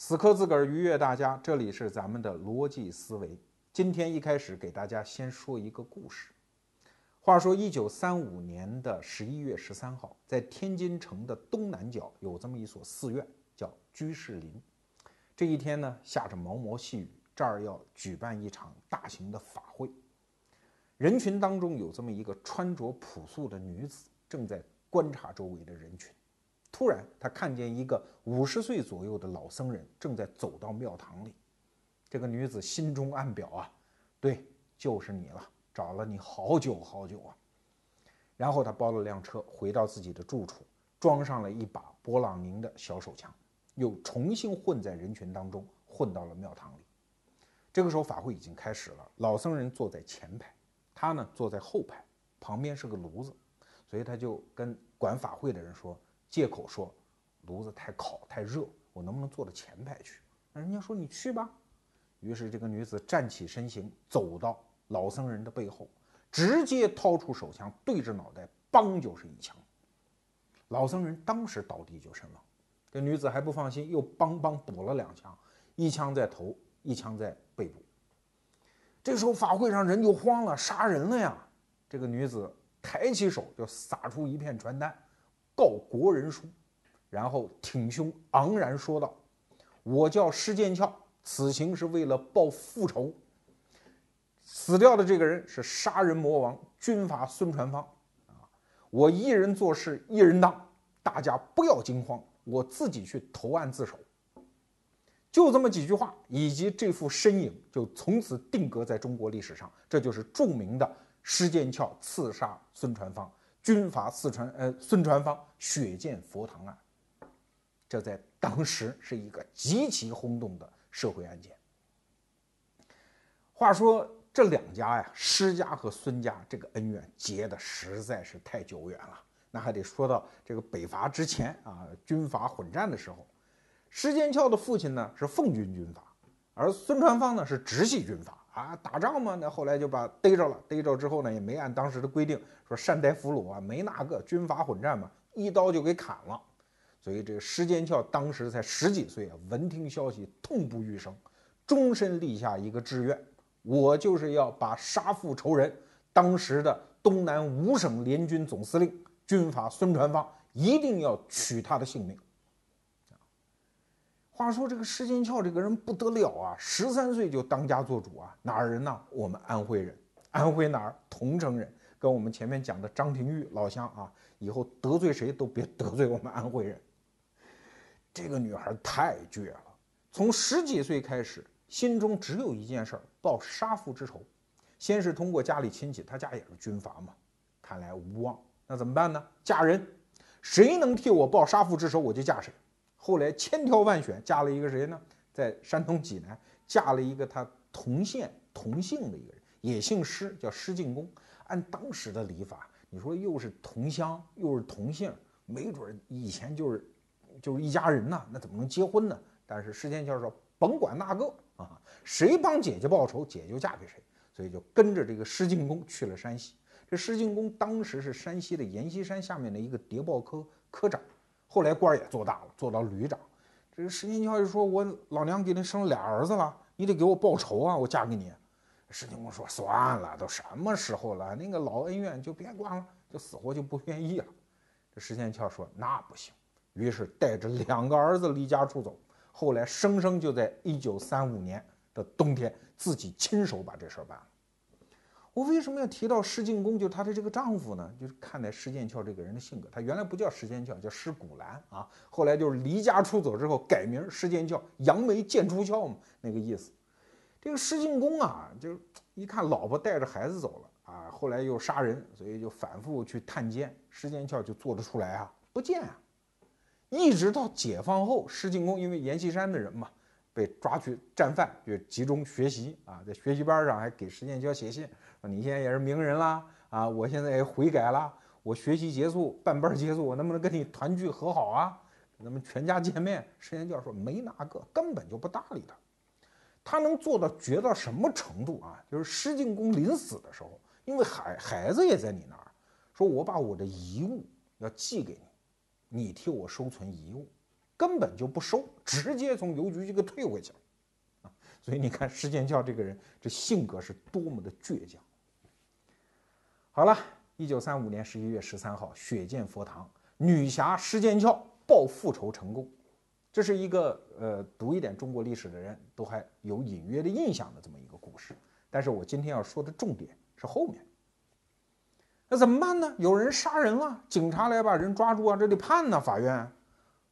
死磕自个儿，愉悦大家。这里是咱们的逻辑思维。今天一开始给大家先说一个故事。话说，一九三五年的十一月十三号，在天津城的东南角有这么一所寺院，叫居士林。这一天呢，下着毛毛细雨，这儿要举办一场大型的法会。人群当中有这么一个穿着朴素的女子，正在观察周围的人群。突然，他看见一个五十岁左右的老僧人正在走到庙堂里。这个女子心中暗表啊，对，就是你了，找了你好久好久啊。然后他包了辆车，回到自己的住处，装上了一把勃朗宁的小手枪，又重新混在人群当中，混到了庙堂里。这个时候，法会已经开始了。老僧人坐在前排，他呢坐在后排，旁边是个炉子，所以他就跟管法会的人说。借口说炉子太烤太热，我能不能坐到前排去？那人家说你去吧。于是这个女子站起身形，走到老僧人的背后，直接掏出手枪对着脑袋，梆就是一枪。老僧人当时倒地就身亡。这女子还不放心，又梆梆补了两枪，一枪在头，一枪在背部。这时候法会上人就慌了，杀人了呀！这个女子抬起手就撒出一片传单。告国人书，然后挺胸昂然说道：“我叫施剑翘，此行是为了报复仇。死掉的这个人是杀人魔王军阀孙传芳啊！我一人做事一人当，大家不要惊慌，我自己去投案自首。”就这么几句话，以及这副身影，就从此定格在中国历史上。这就是著名的施剑翘刺杀孙传芳。军阀四川呃孙传芳血溅佛堂案，这在当时是一个极其轰动的社会案件。话说这两家呀，施家和孙家这个恩怨结的实在是太久远了。那还得说到这个北伐之前啊，军阀混战的时候，施剑翘的父亲呢是奉军军阀，而孙传芳呢是直系军阀。啊，打仗嘛，那后来就把逮着了。逮着之后呢，也没按当时的规定说善待俘虏啊，没那个军阀混战嘛，一刀就给砍了。所以这个施剑翘当时才十几岁啊，闻听消息痛不欲生，终身立下一个志愿：我就是要把杀父仇人，当时的东南五省联军总司令军阀孙传芳，一定要取他的性命。话说这个施剑翘这个人不得了啊，十三岁就当家做主啊，哪儿人呢？我们安徽人，安徽哪儿？桐城人，跟我们前面讲的张廷玉老乡啊，以后得罪谁都别得罪我们安徽人。这个女孩太倔了，从十几岁开始，心中只有一件事儿，报杀父之仇。先是通过家里亲戚，他家也是军阀嘛，看来无望，那怎么办呢？嫁人，谁能替我报杀父之仇，我就嫁谁。后来千挑万选，嫁了一个谁呢？在山东济南嫁了一个他同县同姓的一个人，也姓施，叫施进公。按当时的礼法，你说又是同乡又是同姓，没准以前就是就是一家人呐，那怎么能结婚呢？但是施剑翘说甭管那个啊，谁帮姐姐报仇，姐就嫁给谁，所以就跟着这个施进公去了山西。这施进公当时是山西的阎锡山下面的一个谍报科科长。后来官也做大了，做到旅长。这个石进翘就说：“我老娘给你生俩儿子了，你得给我报仇啊！我嫁给你。”石进公说：“算了，都什么时候了，那个老恩怨就别管了，就死活就不愿意了。”这石进翘说：“那不行。”于是带着两个儿子离家出走。后来生生就在一九三五年的冬天，自己亲手把这事儿办了。我为什么要提到施进公，就她的这个丈夫呢？就是看待施剑翘这个人的性格，他原来不叫施剑翘，叫施古兰啊。后来就是离家出走之后改名施剑翘，扬眉剑出鞘嘛，那个意思。这个施进公啊，就是一看老婆带着孩子走了啊，后来又杀人，所以就反复去探监。施剑翘就做得出来啊，不见啊。一直到解放后，施进公因为阎锡山的人嘛，被抓去战犯，就集中学习啊，在学习班上还给施剑翘写信。你现在也是名人啦，啊，我现在也悔改了，我学习结束，办班结束，我能不能跟你团聚和好啊？咱们全家见面。施剑翘说没那个，根本就不搭理他。他能做到绝到什么程度啊？就是施进公临死的时候，因为孩孩子也在你那儿，说我把我的遗物要寄给你，你替我收存遗物。根本就不收，直接从邮局就给退回去了啊！所以你看施剑翘这个人，这性格是多么的倔强。好了，一九三五年十一月十三号，雪见佛堂，女侠施剑翘报复仇成功。这是一个呃，读一点中国历史的人都还有隐约的印象的这么一个故事。但是我今天要说的重点是后面。那怎么办呢？有人杀人了，警察来把人抓住啊，这得判呢。法院，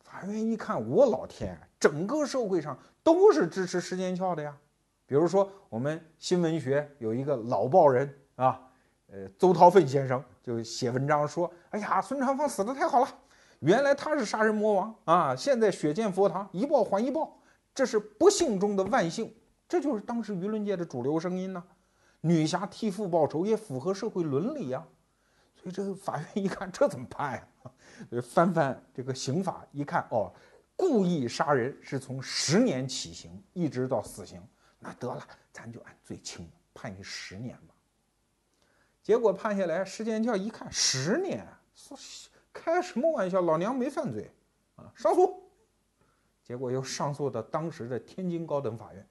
法院一看，我老天，整个社会上都是支持施剑翘的呀。比如说，我们新闻学有一个老报人啊，呃，邹韬奋先生就写文章说：“哎呀，孙传芳死的太好了，原来他是杀人魔王啊，现在血溅佛堂，一报还一报，这是不幸中的万幸。”这就是当时舆论界的主流声音呢。女侠替父报仇也符合社会伦理呀。所以这个法院一看，这怎么判呀？翻翻这个刑法一看，哦，故意杀人是从十年起刑一直到死刑，那得了，咱就按最轻判你十年吧。结果判下来，石建翘一看十年，说开什么玩笑？老娘没犯罪啊！上诉，结果又上诉到当时的天津高等法院。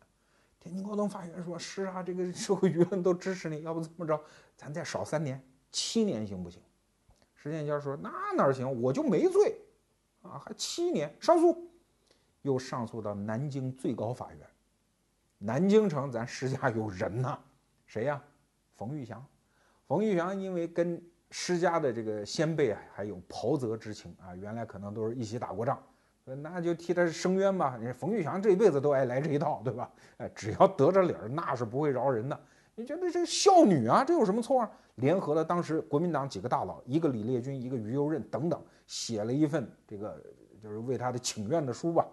天津高等法院说：“是啊，这个社会舆论都支持你，要不这么着，咱再少三年。”七年行不行？石建坚说：“那哪行？我就没罪，啊，还七年上诉，又上诉到南京最高法院。南京城咱石家有人呐，谁呀？冯玉祥。冯玉祥因为跟施家的这个先辈啊还有袍泽之情啊，原来可能都是一起打过仗，那就替他伸冤吧。你冯玉祥这一辈子都爱来这一套，对吧？哎，只要得着理儿，那是不会饶人的。你觉得这孝女啊，这有什么错啊？”联合了当时国民党几个大佬，一个李烈钧，一个于右任等等，写了一份这个就是为他的请愿的书吧。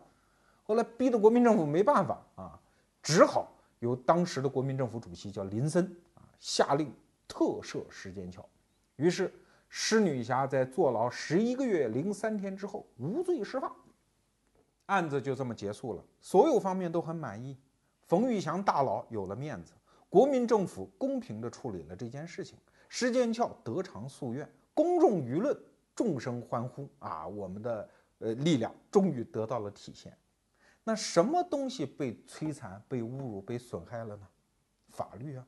后来逼得国民政府没办法啊，只好由当时的国民政府主席叫林森啊下令特赦施剑桥。于是施女侠在坐牢十一个月零三天之后无罪释放，案子就这么结束了。所有方面都很满意，冯玉祥大佬有了面子，国民政府公平地处理了这件事情。施剑翘得偿夙愿，公众舆论众声欢呼啊！我们的呃力量终于得到了体现。那什么东西被摧残、被侮辱、被损害了呢？法律啊！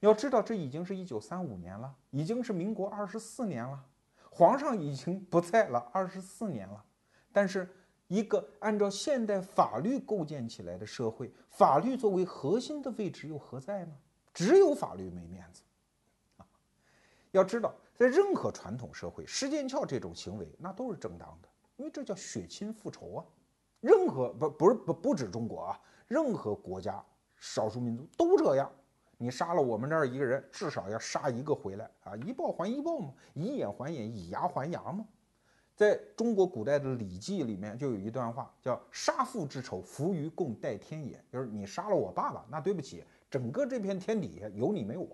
要知道，这已经是一九三五年了，已经是民国二十四年了，皇上已经不在了二十四年了。但是，一个按照现代法律构建起来的社会，法律作为核心的位置又何在呢？只有法律没面子啊。要知道，在任何传统社会，施剑翘这种行为那都是正当的，因为这叫血亲复仇啊。任何不不是不不止中国啊，任何国家少数民族都这样。你杀了我们这儿一个人，至少要杀一个回来啊，以报还一报嘛，以眼还眼，以牙还牙嘛。在中国古代的《礼记》里面就有一段话，叫“杀父之仇，伏于共戴天也”，就是你杀了我爸爸，那对不起，整个这片天底下有你没我。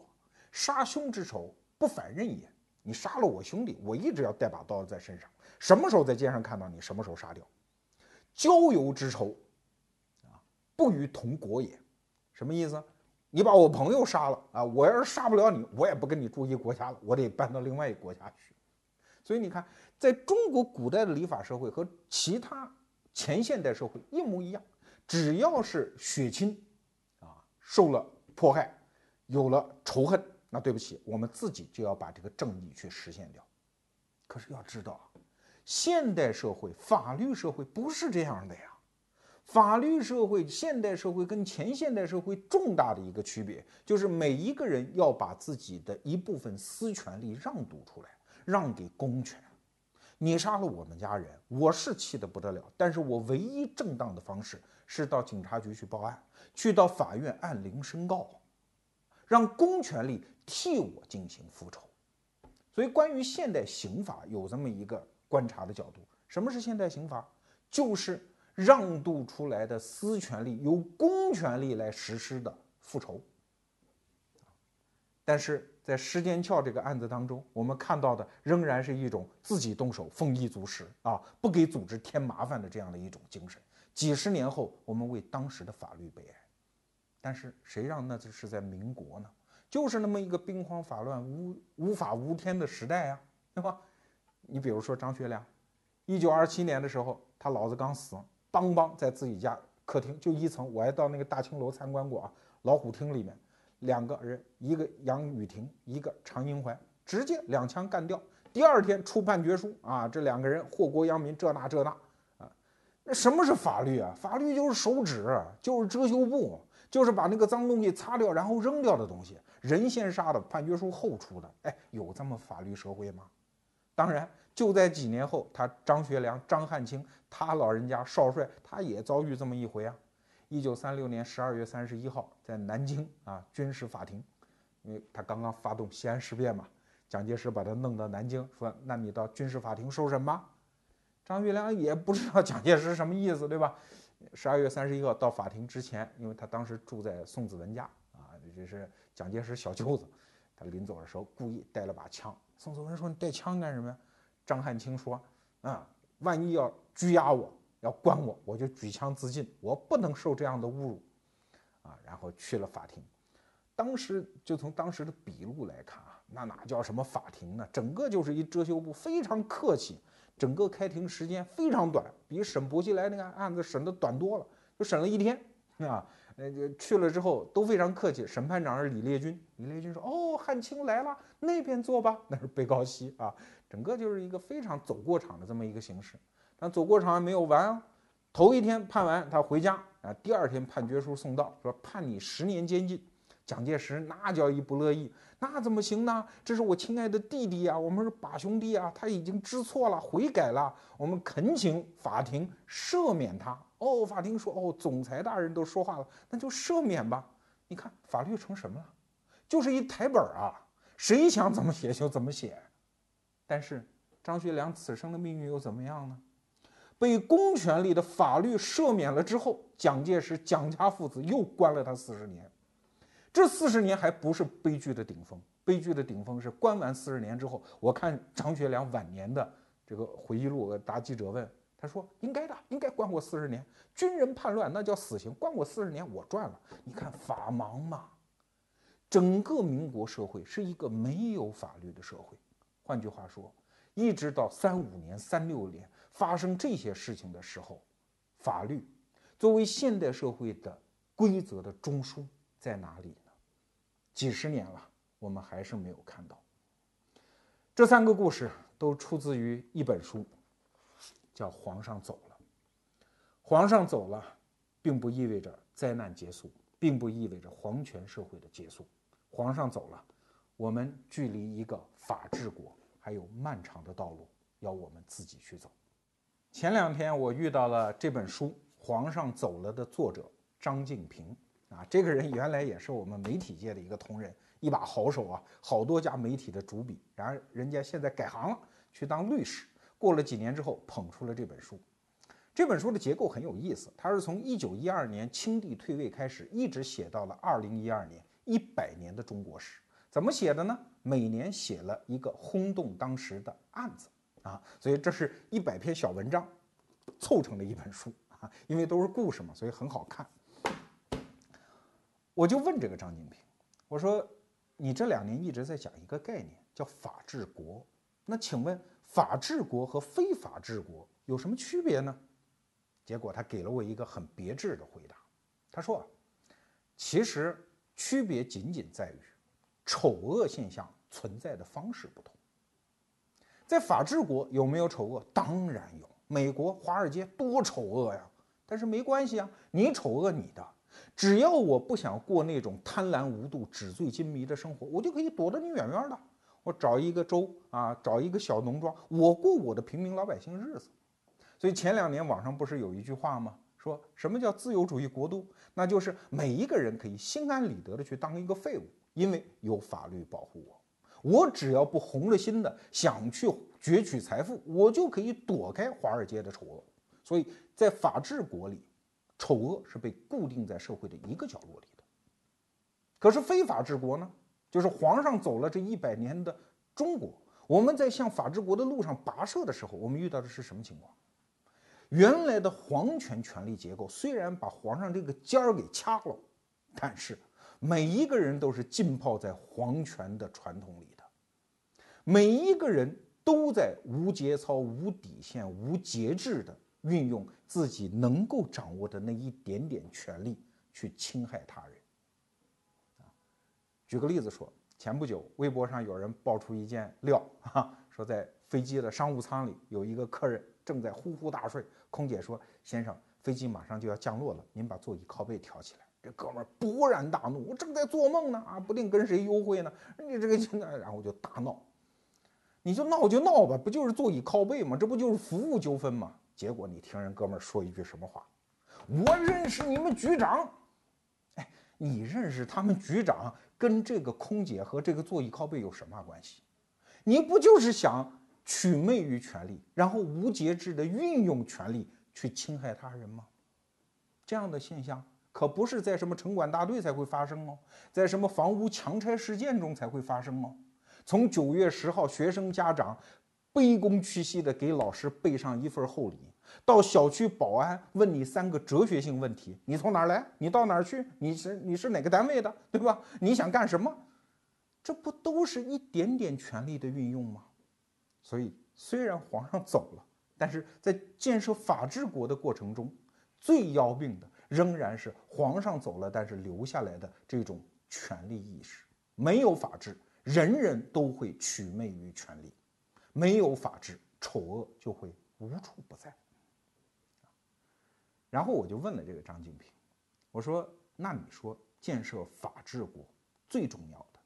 杀兄之仇。不反认也，你杀了我兄弟，我一直要带把刀在身上，什么时候在街上看到你，什么时候杀掉。交友之仇，啊，不与同国也，什么意思？你把我朋友杀了啊，我要是杀不了你，我也不跟你住一国家了，我得搬到另外一个国家去。所以你看，在中国古代的礼法社会和其他前现代社会一模一样，只要是血亲，啊，受了迫害，有了仇恨。那对不起，我们自己就要把这个正义去实现掉。可是要知道啊，现代社会、法律社会不是这样的呀。法律社会、现代社会跟前现代社会重大的一个区别，就是每一个人要把自己的一部分私权利让渡出来，让给公权。你杀了我们家人，我是气得不得了，但是我唯一正当的方式是到警察局去报案，去到法院按铃申告，让公权力。替我进行复仇，所以关于现代刑法有这么一个观察的角度：什么是现代刑法？就是让渡出来的私权利由公权力来实施的复仇。但是在施剑翘这个案子当中，我们看到的仍然是一种自己动手、丰衣足食啊，不给组织添麻烦的这样的一种精神。几十年后，我们为当时的法律悲哀。但是谁让那是在民国呢？就是那么一个兵荒法乱、无无法无天的时代呀，对吧？你比如说张学良，一九二七年的时候，他老子刚死，邦邦在自己家客厅就一层，我还到那个大青楼参观过啊。老虎厅里面两个人，一个杨雨婷，一个常英怀，直接两枪干掉。第二天出判决书啊，这两个人祸国殃民，这那这那啊。那什么是法律啊？法律就是手指，就是遮羞布，就是把那个脏东西擦掉然后扔掉的东西。人先杀的，判决书后出的。哎，有这么法律社会吗？当然，就在几年后，他张学良、张汉卿，他老人家少帅，他也遭遇这么一回啊。一九三六年十二月三十一号，在南京啊军事法庭，因为他刚刚发动西安事变嘛，蒋介石把他弄到南京，说：“那你到军事法庭受审吧。”张学良也不知道蒋介石什么意思，对吧？十二月三十一号到法庭之前，因为他当时住在宋子文家啊，这是蒋介石小舅子，他临走的时候故意带了把枪。宋子文说：“你带枪干什么呀？”张汉卿说：“啊，万一要拘押我，要关我，我就举枪自尽，我不能受这样的侮辱。”啊，然后去了法庭。当时就从当时的笔录来看啊，那哪叫什么法庭呢？整个就是一遮羞布，非常客气。整个开庭时间非常短，比审薄熙来那个案子审的短多了，就审了一天啊。那个去了之后都非常客气。审判长是李烈钧，李烈钧说：“哦，汉卿来了，那边坐吧。”那是被告席啊。整个就是一个非常走过场的这么一个形式。但走过场还没有完啊，头一天判完他回家啊，第二天判决书送到，说判你十年监禁。蒋介石那叫一不乐意，那怎么行呢？这是我亲爱的弟弟呀，我们是把兄弟啊，他已经知错了，悔改了，我们恳请法庭赦免他。哦，法庭说，哦，总裁大人都说话了，那就赦免吧。你看法律成什么了？就是一台本啊，谁想怎么写就怎么写。但是张学良此生的命运又怎么样呢？被公权力的法律赦免了之后，蒋介石、蒋家父子又关了他四十年。这四十年还不是悲剧的顶峰，悲剧的顶峰是关完四十年之后，我看张学良晚年的这个回忆录，答记者问，他说应该的，应该关我四十年。军人叛乱那叫死刑，关我四十年我赚了。你看法盲嘛，整个民国社会是一个没有法律的社会。换句话说，一直到三五年、三六年发生这些事情的时候，法律作为现代社会的规则的中枢在哪里呢？几十年了，我们还是没有看到。这三个故事都出自于一本书，叫《皇上走了》。皇上走了，并不意味着灾难结束，并不意味着皇权社会的结束。皇上走了，我们距离一个法治国还有漫长的道路要我们自己去走。前两天我遇到了这本书《皇上走了》的作者张静平。啊，这个人原来也是我们媒体界的一个同仁，一把好手啊，好多家媒体的主笔。然而人家现在改行了，去当律师。过了几年之后，捧出了这本书。这本书的结构很有意思，它是从一九一二年清帝退位开始，一直写到了二零一二年，一百年的中国史。怎么写的呢？每年写了一个轰动当时的案子啊，所以这是一百篇小文章凑成了一本书啊，因为都是故事嘛，所以很好看。我就问这个张金平，我说：“你这两年一直在讲一个概念，叫法治国。那请问，法治国和非法治国有什么区别呢？”结果他给了我一个很别致的回答。他说：“啊其实区别仅仅在于丑恶现象存在的方式不同。在法治国有没有丑恶？当然有。美国华尔街多丑恶呀！但是没关系啊，你丑恶你的。”只要我不想过那种贪婪无度、纸醉金迷的生活，我就可以躲得你远远的。我找一个州啊，找一个小农庄，我过我的平民老百姓日子。所以前两年网上不是有一句话吗？说什么叫自由主义国度？那就是每一个人可以心安理得的去当一个废物，因为有法律保护我。我只要不红了心的想去攫取财富，我就可以躲开华尔街的丑恶。所以在法治国里。丑恶是被固定在社会的一个角落里的，可是非法治国呢？就是皇上走了这一百年的中国，我们在向法治国的路上跋涉的时候，我们遇到的是什么情况？原来的皇权权力结构虽然把皇上这个尖儿给掐了，但是每一个人都是浸泡在皇权的传统里的，每一个人都在无节操、无底线、无节制的运用自己能够掌握的那一点点权利去侵害他人。啊，举个例子说，前不久微博上有人爆出一件料，哈，说在飞机的商务舱里有一个客人正在呼呼大睡，空姐说：“先生，飞机马上就要降落了，您把座椅靠背挑起来。”这哥们儿勃然大怒，我正在做梦呢，啊，不定跟谁幽会呢。你这个现在，然后就大闹。你就闹就闹吧，不就是座椅靠背吗？这不就是服务纠纷吗？结果你听人哥们儿说一句什么话？我认识你们局长。哎，你认识他们局长，跟这个空姐和这个座椅靠背有什么关系？你不就是想取媚于权力，然后无节制的运用权力去侵害他人吗？这样的现象。可不是在什么城管大队才会发生哦，在什么房屋强拆事件中才会发生哦。从九月十号学生家长卑躬屈膝的给老师备上一份厚礼，到小区保安问你三个哲学性问题：你从哪儿来？你到哪儿去？你是你是哪个单位的？对吧？你想干什么？这不都是一点点权力的运用吗？所以，虽然皇上走了，但是在建设法治国的过程中，最要命的。仍然是皇上走了，但是留下来的这种权力意识，没有法治，人人都会取媚于权力；没有法治，丑恶就会无处不在。然后我就问了这个张敬平，我说：“那你说建设法治国最重要的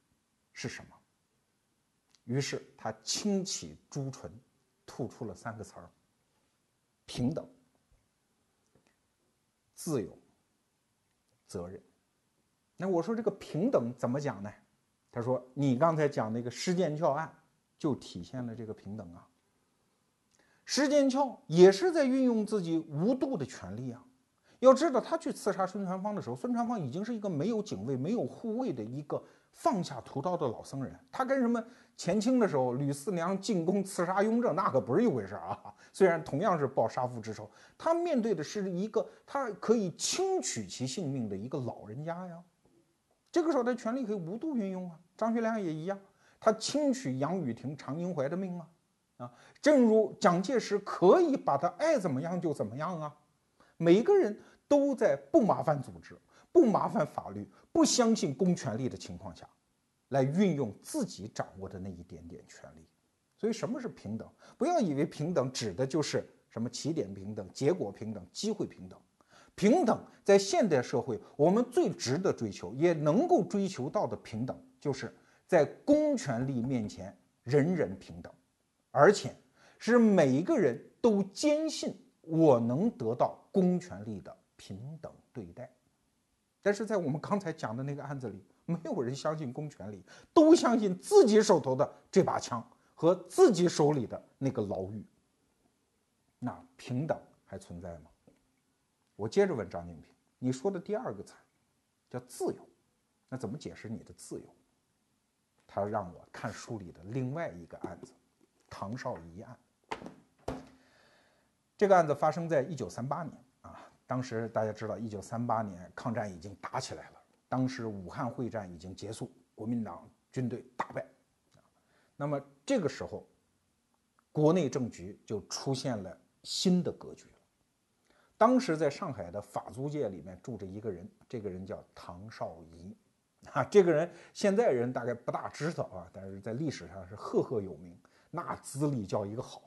是什么？”于是他轻启朱唇，吐出了三个词儿：平等。自由、责任。那我说这个平等怎么讲呢？他说：“你刚才讲那个施建翘案，就体现了这个平等啊。施建翘也是在运用自己无度的权利啊。要知道，他去刺杀孙传芳的时候，孙传芳已经是一个没有警卫、没有护卫的一个。”放下屠刀的老僧人，他跟什么前清的时候吕四娘进宫刺杀雍正那可不是一回事啊！虽然同样是报杀父之仇，他面对的是一个他可以轻取其性命的一个老人家呀。这个时候他权力可以无度运用啊。张学良也一样，他轻取杨雨婷、常英怀的命啊。啊，正如蒋介石可以把他爱怎么样就怎么样啊。每个人都在不麻烦组织。不麻烦法律，不相信公权力的情况下，来运用自己掌握的那一点点权利。所以，什么是平等？不要以为平等指的就是什么起点平等、结果平等、机会平等。平等在现代社会，我们最值得追求，也能够追求到的平等，就是在公权力面前人人平等，而且是每一个人都坚信我能得到公权力的平等对待。但是在我们刚才讲的那个案子里，没有人相信公权力，都相信自己手头的这把枪和自己手里的那个牢狱。那平等还存在吗？我接着问张静平，你说的第二个词叫自由，那怎么解释你的自由？他让我看书里的另外一个案子——唐绍仪案。这个案子发生在一九三八年。当时大家知道，一九三八年抗战已经打起来了。当时武汉会战已经结束，国民党军队大败。那么这个时候，国内政局就出现了新的格局了。当时在上海的法租界里面住着一个人，这个人叫唐绍仪。啊，这个人现在人大概不大知道啊，但是在历史上是赫赫有名，那资历叫一个好。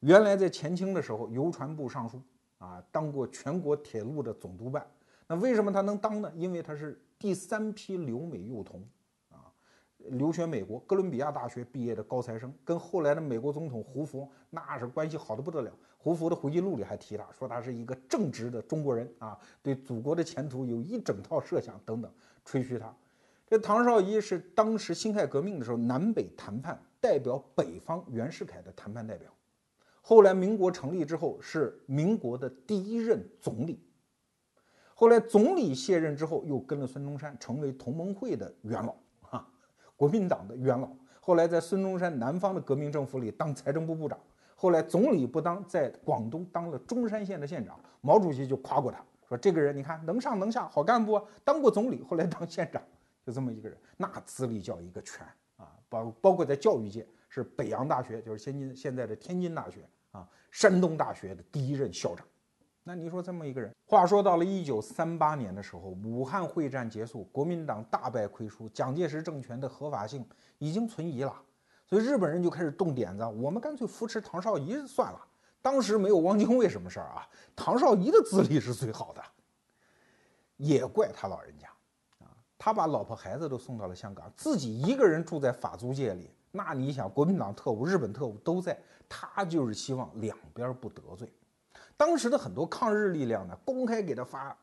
原来在前清的时候，邮传部尚书。啊，当过全国铁路的总督办，那为什么他能当呢？因为他是第三批留美幼童，啊，留学美国哥伦比亚大学毕业的高材生，跟后来的美国总统胡佛那是关系好的不得了。胡佛的回忆录里还提他，说他是一个正直的中国人啊，对祖国的前途有一整套设想等等，吹嘘他。这唐绍仪是当时辛亥革命的时候南北谈判代表北方袁世凯的谈判代表。后来民国成立之后，是民国的第一任总理。后来总理卸任之后，又跟了孙中山，成为同盟会的元老啊，国民党的元老。后来在孙中山南方的革命政府里当财政部部长。后来总理不当，在广东当了中山县的县长。毛主席就夸过他，说这个人你看能上能下，好干部啊，当过总理，后来当县长，就这么一个人，那资历叫一个全啊。包包括在教育界。是北洋大学，就是现今现在的天津大学啊，山东大学的第一任校长。那你说这么一个人，话说到了一九三八年的时候，武汉会战结束，国民党大败亏输，蒋介石政权的合法性已经存疑了，所以日本人就开始动点子，我们干脆扶持唐绍仪算了。当时没有汪精卫什么事儿啊，唐绍仪的资历是最好的。也怪他老人家啊，他把老婆孩子都送到了香港，自己一个人住在法租界里。那你想，国民党特务、日本特务都在，他就是希望两边不得罪。当时的很多抗日力量呢，公开给他发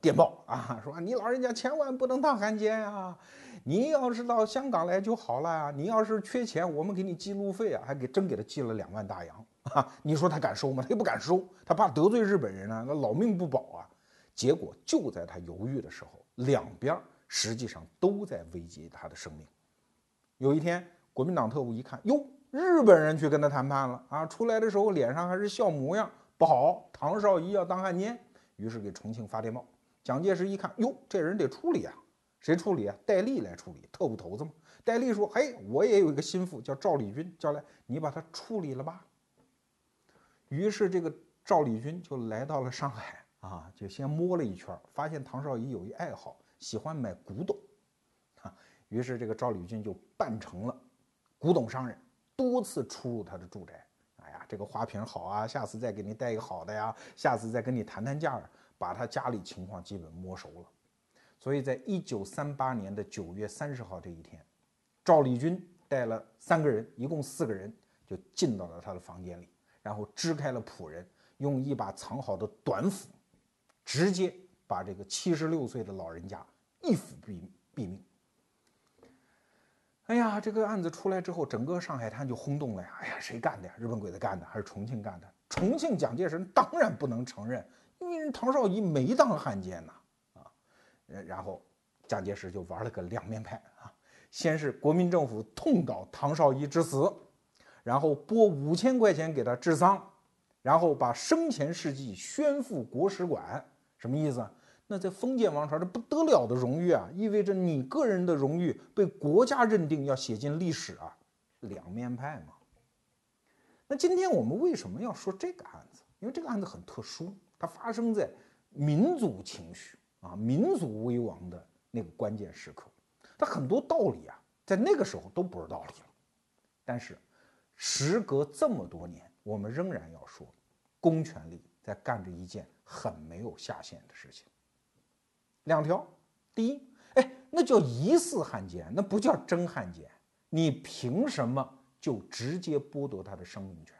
电报啊，说你老人家千万不能当汉奸啊！你要是到香港来就好了呀！你要是缺钱，我们给你寄路费啊，还给真给他寄了两万大洋啊！你说他敢收吗？他也不敢收，他怕得罪日本人啊，那老命不保啊！结果就在他犹豫的时候，两边实际上都在危及他的生命。有一天，国民党特务一看，哟，日本人去跟他谈判了啊！出来的时候脸上还是笑模样。不好，唐绍仪要当汉奸，于是给重庆发电报。蒋介石一看，哟，这人得处理啊，谁处理啊？戴笠来处理，特务头子嘛。戴笠说：“嘿，我也有一个心腹叫赵立军，叫来你把他处理了吧。”于是这个赵立军就来到了上海啊，就先摸了一圈，发现唐绍仪有一爱好，喜欢买古董啊。于是这个赵立军就扮成了古董商人，多次出入他的住宅。哎呀这个花瓶好啊，下次再给你带一个好的呀，下次再跟你谈谈价，把他家里情况基本摸熟了。所以在一九三八年的九月三十号这一天，赵立军带了三个人，一共四个人，就进到了他的房间里，然后支开了仆人，用一把藏好的短斧，直接把这个七十六岁的老人家一斧毙毙命。哎呀，这个案子出来之后，整个上海滩就轰动了呀！哎呀，谁干的呀？日本鬼子干的还是重庆干的？重庆蒋介石当然不能承认，因为唐绍仪没当汉奸呐！啊，然后蒋介石就玩了个两面派啊，先是国民政府痛悼唐绍仪之死，然后拨五千块钱给他治丧，然后把生前事迹宣赴国史馆，什么意思？那在封建王朝，这不得了的荣誉啊，意味着你个人的荣誉被国家认定要写进历史啊，两面派嘛。那今天我们为什么要说这个案子？因为这个案子很特殊，它发生在民族情绪啊、民族危亡的那个关键时刻。它很多道理啊，在那个时候都不是道理了。但是，时隔这么多年，我们仍然要说，公权力在干着一件很没有下限的事情。两条，第一，哎，那叫疑似汉奸，那不叫真汉奸，你凭什么就直接剥夺他的生命权？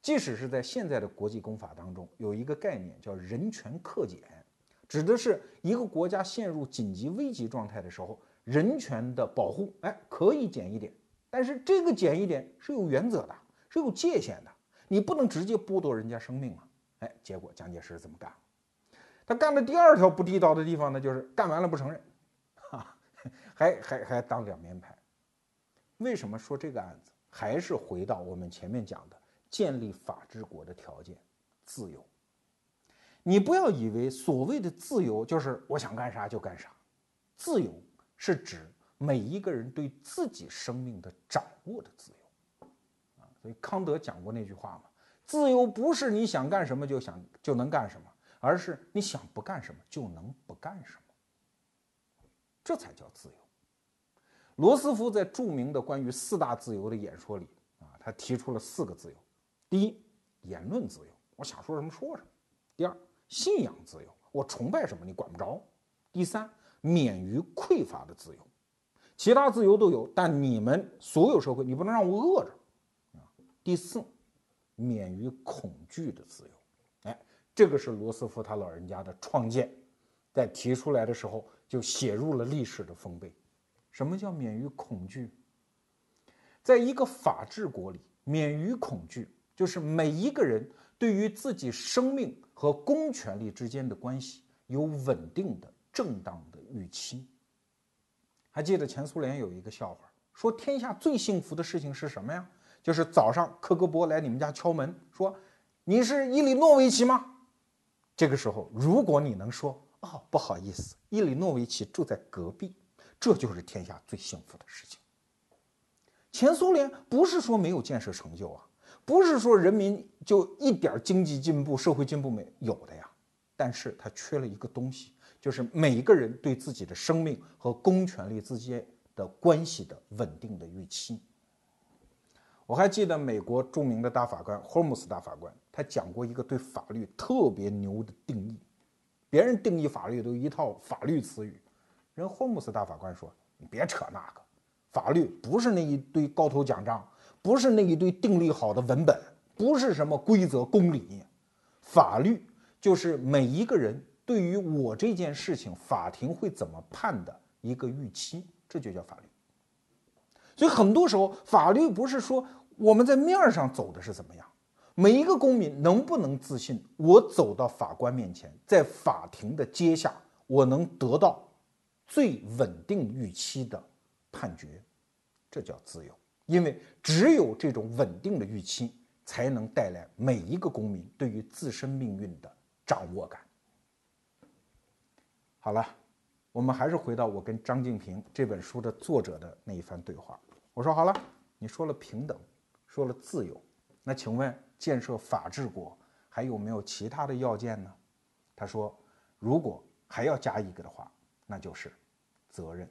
即使是在现在的国际公法当中，有一个概念叫人权克减，指的是一个国家陷入紧急危急状态的时候，人权的保护，哎，可以减一点，但是这个减一点是有原则的，是有界限的，你不能直接剥夺人家生命啊！哎，结果蒋介石怎么干。他干的第二条不地道的地方呢，就是干完了不承认，哈，还还还当两面派。为什么说这个案子？还是回到我们前面讲的建立法治国的条件——自由。你不要以为所谓的自由就是我想干啥就干啥，自由是指每一个人对自己生命的掌握的自由。啊，所以康德讲过那句话嘛：自由不是你想干什么就想就能干什么。而是你想不干什么就能不干什么，这才叫自由。罗斯福在著名的关于四大自由的演说里啊，他提出了四个自由：第一，言论自由，我想说什么说什么；第二，信仰自由，我崇拜什么你管不着；第三，免于匮乏的自由，其他自由都有，但你们所有社会你不能让我饿着啊；第四，免于恐惧的自由。这个是罗斯福他老人家的创建，在提出来的时候就写入了历史的丰碑。什么叫免于恐惧？在一个法治国里，免于恐惧就是每一个人对于自己生命和公权力之间的关系有稳定的、正当的预期。还记得前苏联有一个笑话，说天下最幸福的事情是什么呀？就是早上克格勃来你们家敲门，说你是伊里诺维奇吗？这个时候，如果你能说“哦，不好意思，伊里诺维奇住在隔壁”，这就是天下最幸福的事情。前苏联不是说没有建设成就啊，不是说人民就一点经济进步、社会进步没有的呀，但是它缺了一个东西，就是每个人对自己的生命和公权力之间的关系的稳定的预期。我还记得美国著名的大法官霍姆斯大法官，他讲过一个对法律特别牛的定义。别人定义法律都一套法律词语，人霍姆斯大法官说：“你别扯那个，法律不是那一堆高头奖章，不是那一堆订立好的文本，不是什么规则公理，法律就是每一个人对于我这件事情法庭会怎么判的一个预期，这就叫法律。所以很多时候，法律不是说我们在面上走的是怎么样。”每一个公民能不能自信？我走到法官面前，在法庭的阶下，我能得到最稳定预期的判决，这叫自由。因为只有这种稳定的预期，才能带来每一个公民对于自身命运的掌握感。好了，我们还是回到我跟张静平这本书的作者的那一番对话。我说好了，你说了平等，说了自由，那请问？建设法治国还有没有其他的要件呢？他说，如果还要加一个的话，那就是责任。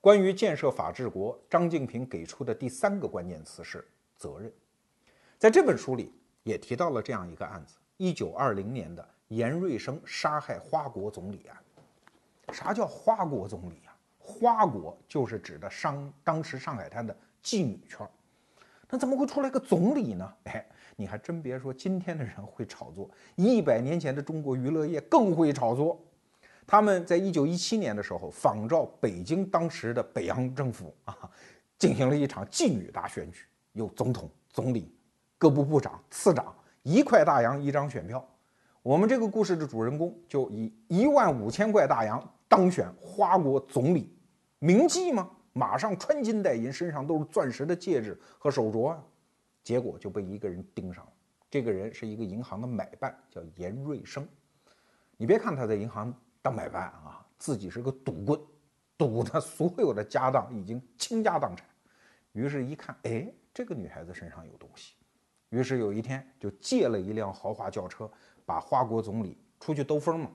关于建设法治国，张静平给出的第三个关键词是责任。在这本书里也提到了这样一个案子：一九二零年的严瑞生杀害花国总理案。啥叫花国总理呀？花国就是指的上当时上海滩的妓女圈儿。那怎么会出来个总理呢？哎。你还真别说，今天的人会炒作，一百年前的中国娱乐业更会炒作。他们在一九一七年的时候，仿照北京当时的北洋政府啊，进行了一场妓女大选举，有总统、总理、各部部长、次长，一块大洋一张选票。我们这个故事的主人公就以一万五千块大洋当选花国总理，名妓吗？马上穿金戴银，身上都是钻石的戒指和手镯啊。结果就被一个人盯上了，这个人是一个银行的买办，叫严瑞生。你别看他在银行当买办啊，自己是个赌棍，赌的所有的家当已经倾家荡产。于是，一看，哎，这个女孩子身上有东西。于是有一天就借了一辆豪华轿车，把花国总理出去兜风嘛，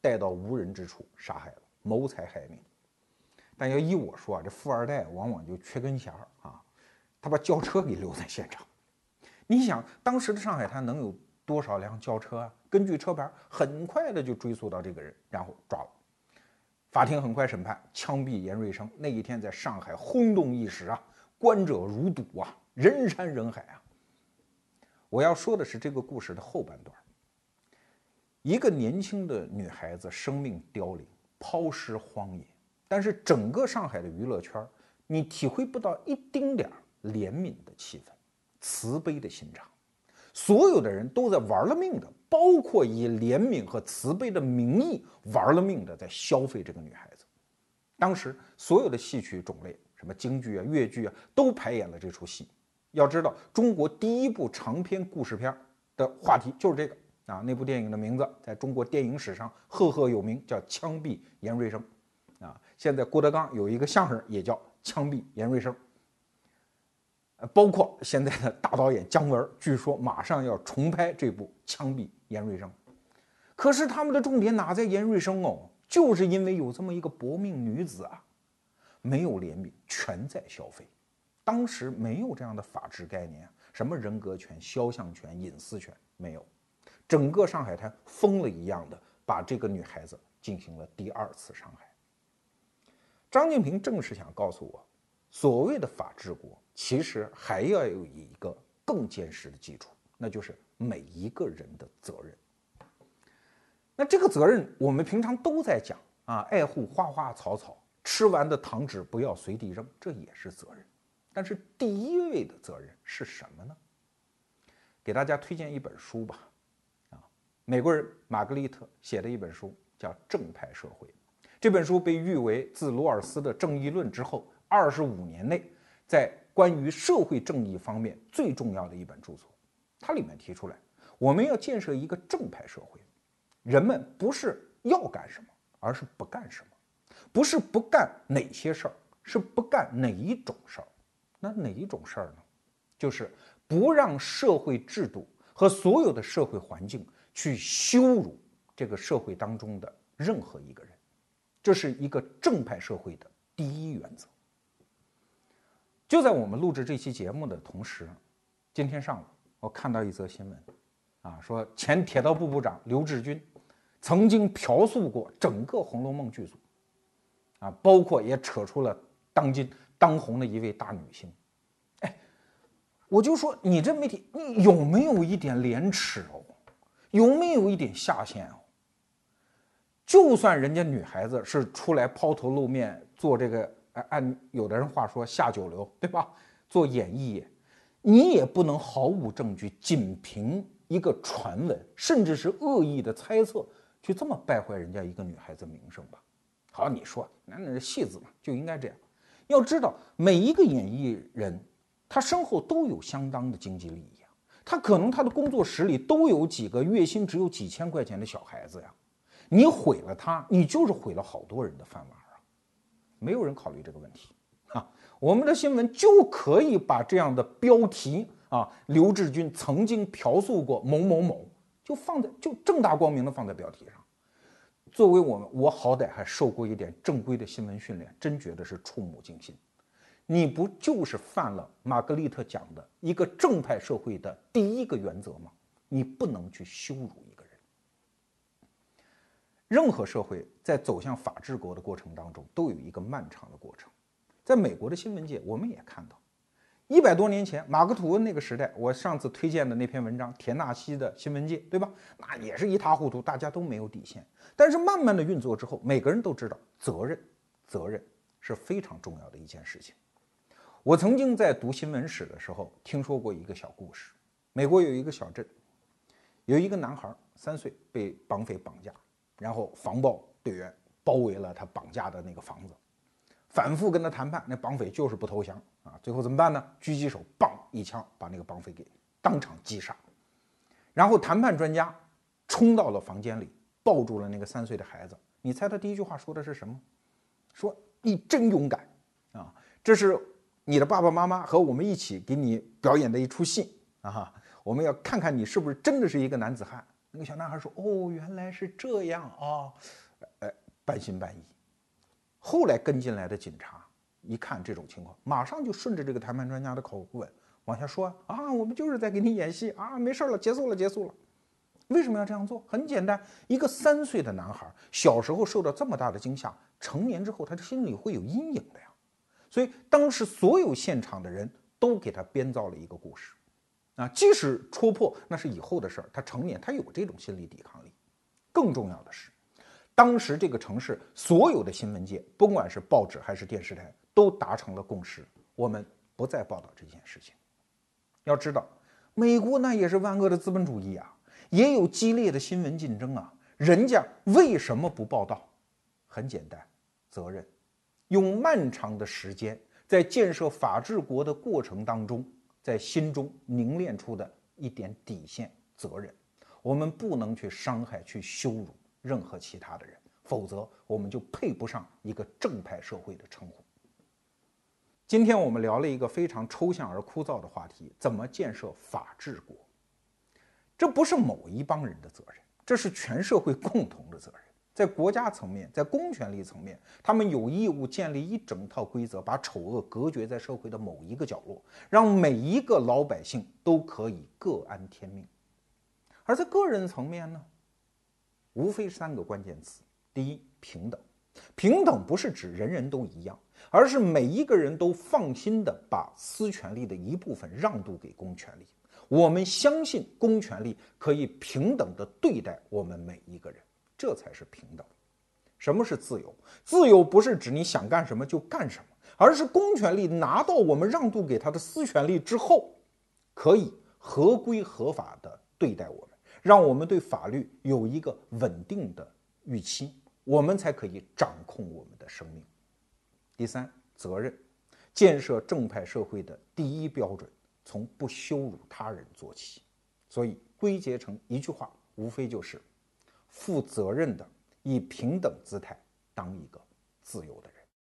带到无人之处杀害了，谋财害命。但要依我说啊，这富二代往往就缺根弦儿啊。他把轿车给留在现场，你想当时的上海滩能有多少辆轿车啊？根据车牌，很快的就追溯到这个人，然后抓了。法庭很快审判，枪毙严瑞生。那一天在上海轰动一时啊，观者如堵啊，人山人海啊。我要说的是这个故事的后半段，一个年轻的女孩子生命凋零，抛尸荒野，但是整个上海的娱乐圈，你体会不到一丁点儿。怜悯的气氛，慈悲的心肠，所有的人都在玩了命的，包括以怜悯和慈悲的名义玩了命的在消费这个女孩子。当时所有的戏曲种类，什么京剧啊、越剧啊，都排演了这出戏。要知道，中国第一部长篇故事片的话题就是这个啊。那部电影的名字在中国电影史上赫赫有名，叫《枪毙严瑞生》。现在郭德纲有一个相声也叫《枪毙严瑞生》。包括现在的大导演姜文，据说马上要重拍这部《枪毙严瑞生》，可是他们的重点哪在严瑞生哦？就是因为有这么一个薄命女子啊，没有怜悯，全在消费。当时没有这样的法治概念，什么人格权、肖像权、隐私权没有，整个上海滩疯了一样的把这个女孩子进行了第二次伤害。张建平正是想告诉我，所谓的法治国。其实还要有一个更坚实的基础，那就是每一个人的责任。那这个责任，我们平常都在讲啊，爱护花花草草，吃完的糖纸不要随地扔，这也是责任。但是第一位的责任是什么呢？给大家推荐一本书吧，啊，美国人玛格丽特写的一本书叫《正派社会》，这本书被誉为自罗尔斯的《正义论》之后二十五年内在关于社会正义方面最重要的一本著作，它里面提出来，我们要建设一个正派社会，人们不是要干什么，而是不干什么，不是不干哪些事儿，是不干哪一种事儿。那哪一种事儿呢？就是不让社会制度和所有的社会环境去羞辱这个社会当中的任何一个人，这是一个正派社会的第一原则。就在我们录制这期节目的同时，今天上午我看到一则新闻，啊，说前铁道部部长刘志军曾经嫖宿过整个《红楼梦》剧组，啊，包括也扯出了当今当红的一位大女星。我就说你这媒体，你有没有一点廉耻哦？有没有一点下限哦？就算人家女孩子是出来抛头露面做这个，按按有的人话说下九流，对吧？做演艺，你也不能毫无证据，仅凭一个传闻，甚至是恶意的猜测，去这么败坏人家一个女孩子名声吧？好，你说那那戏子嘛，就应该这样。要知道，每一个演艺人。他身后都有相当的经济利益啊，他可能他的工作室里都有几个月薪只有几千块钱的小孩子呀，你毁了他，你就是毁了好多人的饭碗啊，没有人考虑这个问题啊，我们的新闻就可以把这样的标题啊，刘志军曾经嫖宿过某某某，就放在就正大光明的放在标题上，作为我们，我好歹还受过一点正规的新闻训练，真觉得是触目惊心。你不就是犯了玛格丽特讲的一个正派社会的第一个原则吗？你不能去羞辱。任何社会在走向法治国的过程当中，都有一个漫长的过程。在美国的新闻界，我们也看到，一百多年前马克吐温那个时代，我上次推荐的那篇文章《田纳西的新闻界》，对吧？那也是一塌糊涂，大家都没有底线。但是慢慢的运作之后，每个人都知道责任，责任是非常重要的一件事情。我曾经在读新闻史的时候听说过一个小故事。美国有一个小镇，有一个男孩三岁被绑匪绑架，然后防暴队员包围了他绑架的那个房子，反复跟他谈判，那绑匪就是不投降啊。最后怎么办呢？狙击手嘣一枪把那个绑匪给当场击杀。然后谈判专家冲到了房间里，抱住了那个三岁的孩子。你猜他第一句话说的是什么？说你真勇敢啊！这是。你的爸爸妈妈和我们一起给你表演的一出戏啊！我们要看看你是不是真的是一个男子汉。那个小男孩说：“哦，原来是这样啊！”呃，半信半疑。后来跟进来的警察一看这种情况，马上就顺着这个谈判专家的口吻往下说：“啊，我们就是在给你演戏啊，没事了，结束了，结束了。”为什么要这样做？很简单，一个三岁的男孩小时候受到这么大的惊吓，成年之后他的心里会有阴影的呀。所以当时所有现场的人都给他编造了一个故事，啊，即使戳破那是以后的事儿，他成年他有这种心理抵抗力。更重要的是，当时这个城市所有的新闻界，不管是报纸还是电视台，都达成了共识，我们不再报道这件事情。要知道，美国那也是万恶的资本主义啊，也有激烈的新闻竞争啊，人家为什么不报道？很简单，责任。用漫长的时间在建设法治国的过程当中，在心中凝练出的一点底线责任，我们不能去伤害、去羞辱任何其他的人，否则我们就配不上一个正派社会的称呼。今天我们聊了一个非常抽象而枯燥的话题：怎么建设法治国？这不是某一帮人的责任，这是全社会共同。在国家层面，在公权力层面，他们有义务建立一整套规则，把丑恶隔绝在社会的某一个角落，让每一个老百姓都可以各安天命。而在个人层面呢，无非三个关键词：第一，平等。平等不是指人人都一样，而是每一个人都放心的把私权力的一部分让渡给公权力。我们相信公权力可以平等的对待我们每一个人。这才是平等。什么是自由？自由不是指你想干什么就干什么，而是公权力拿到我们让渡给他的私权力之后，可以合规合法的对待我们，让我们对法律有一个稳定的预期，我们才可以掌控我们的生命。第三，责任，建设正派社会的第一标准，从不羞辱他人做起。所以归结成一句话，无非就是。负责任的，以平等姿态当一个自由的人。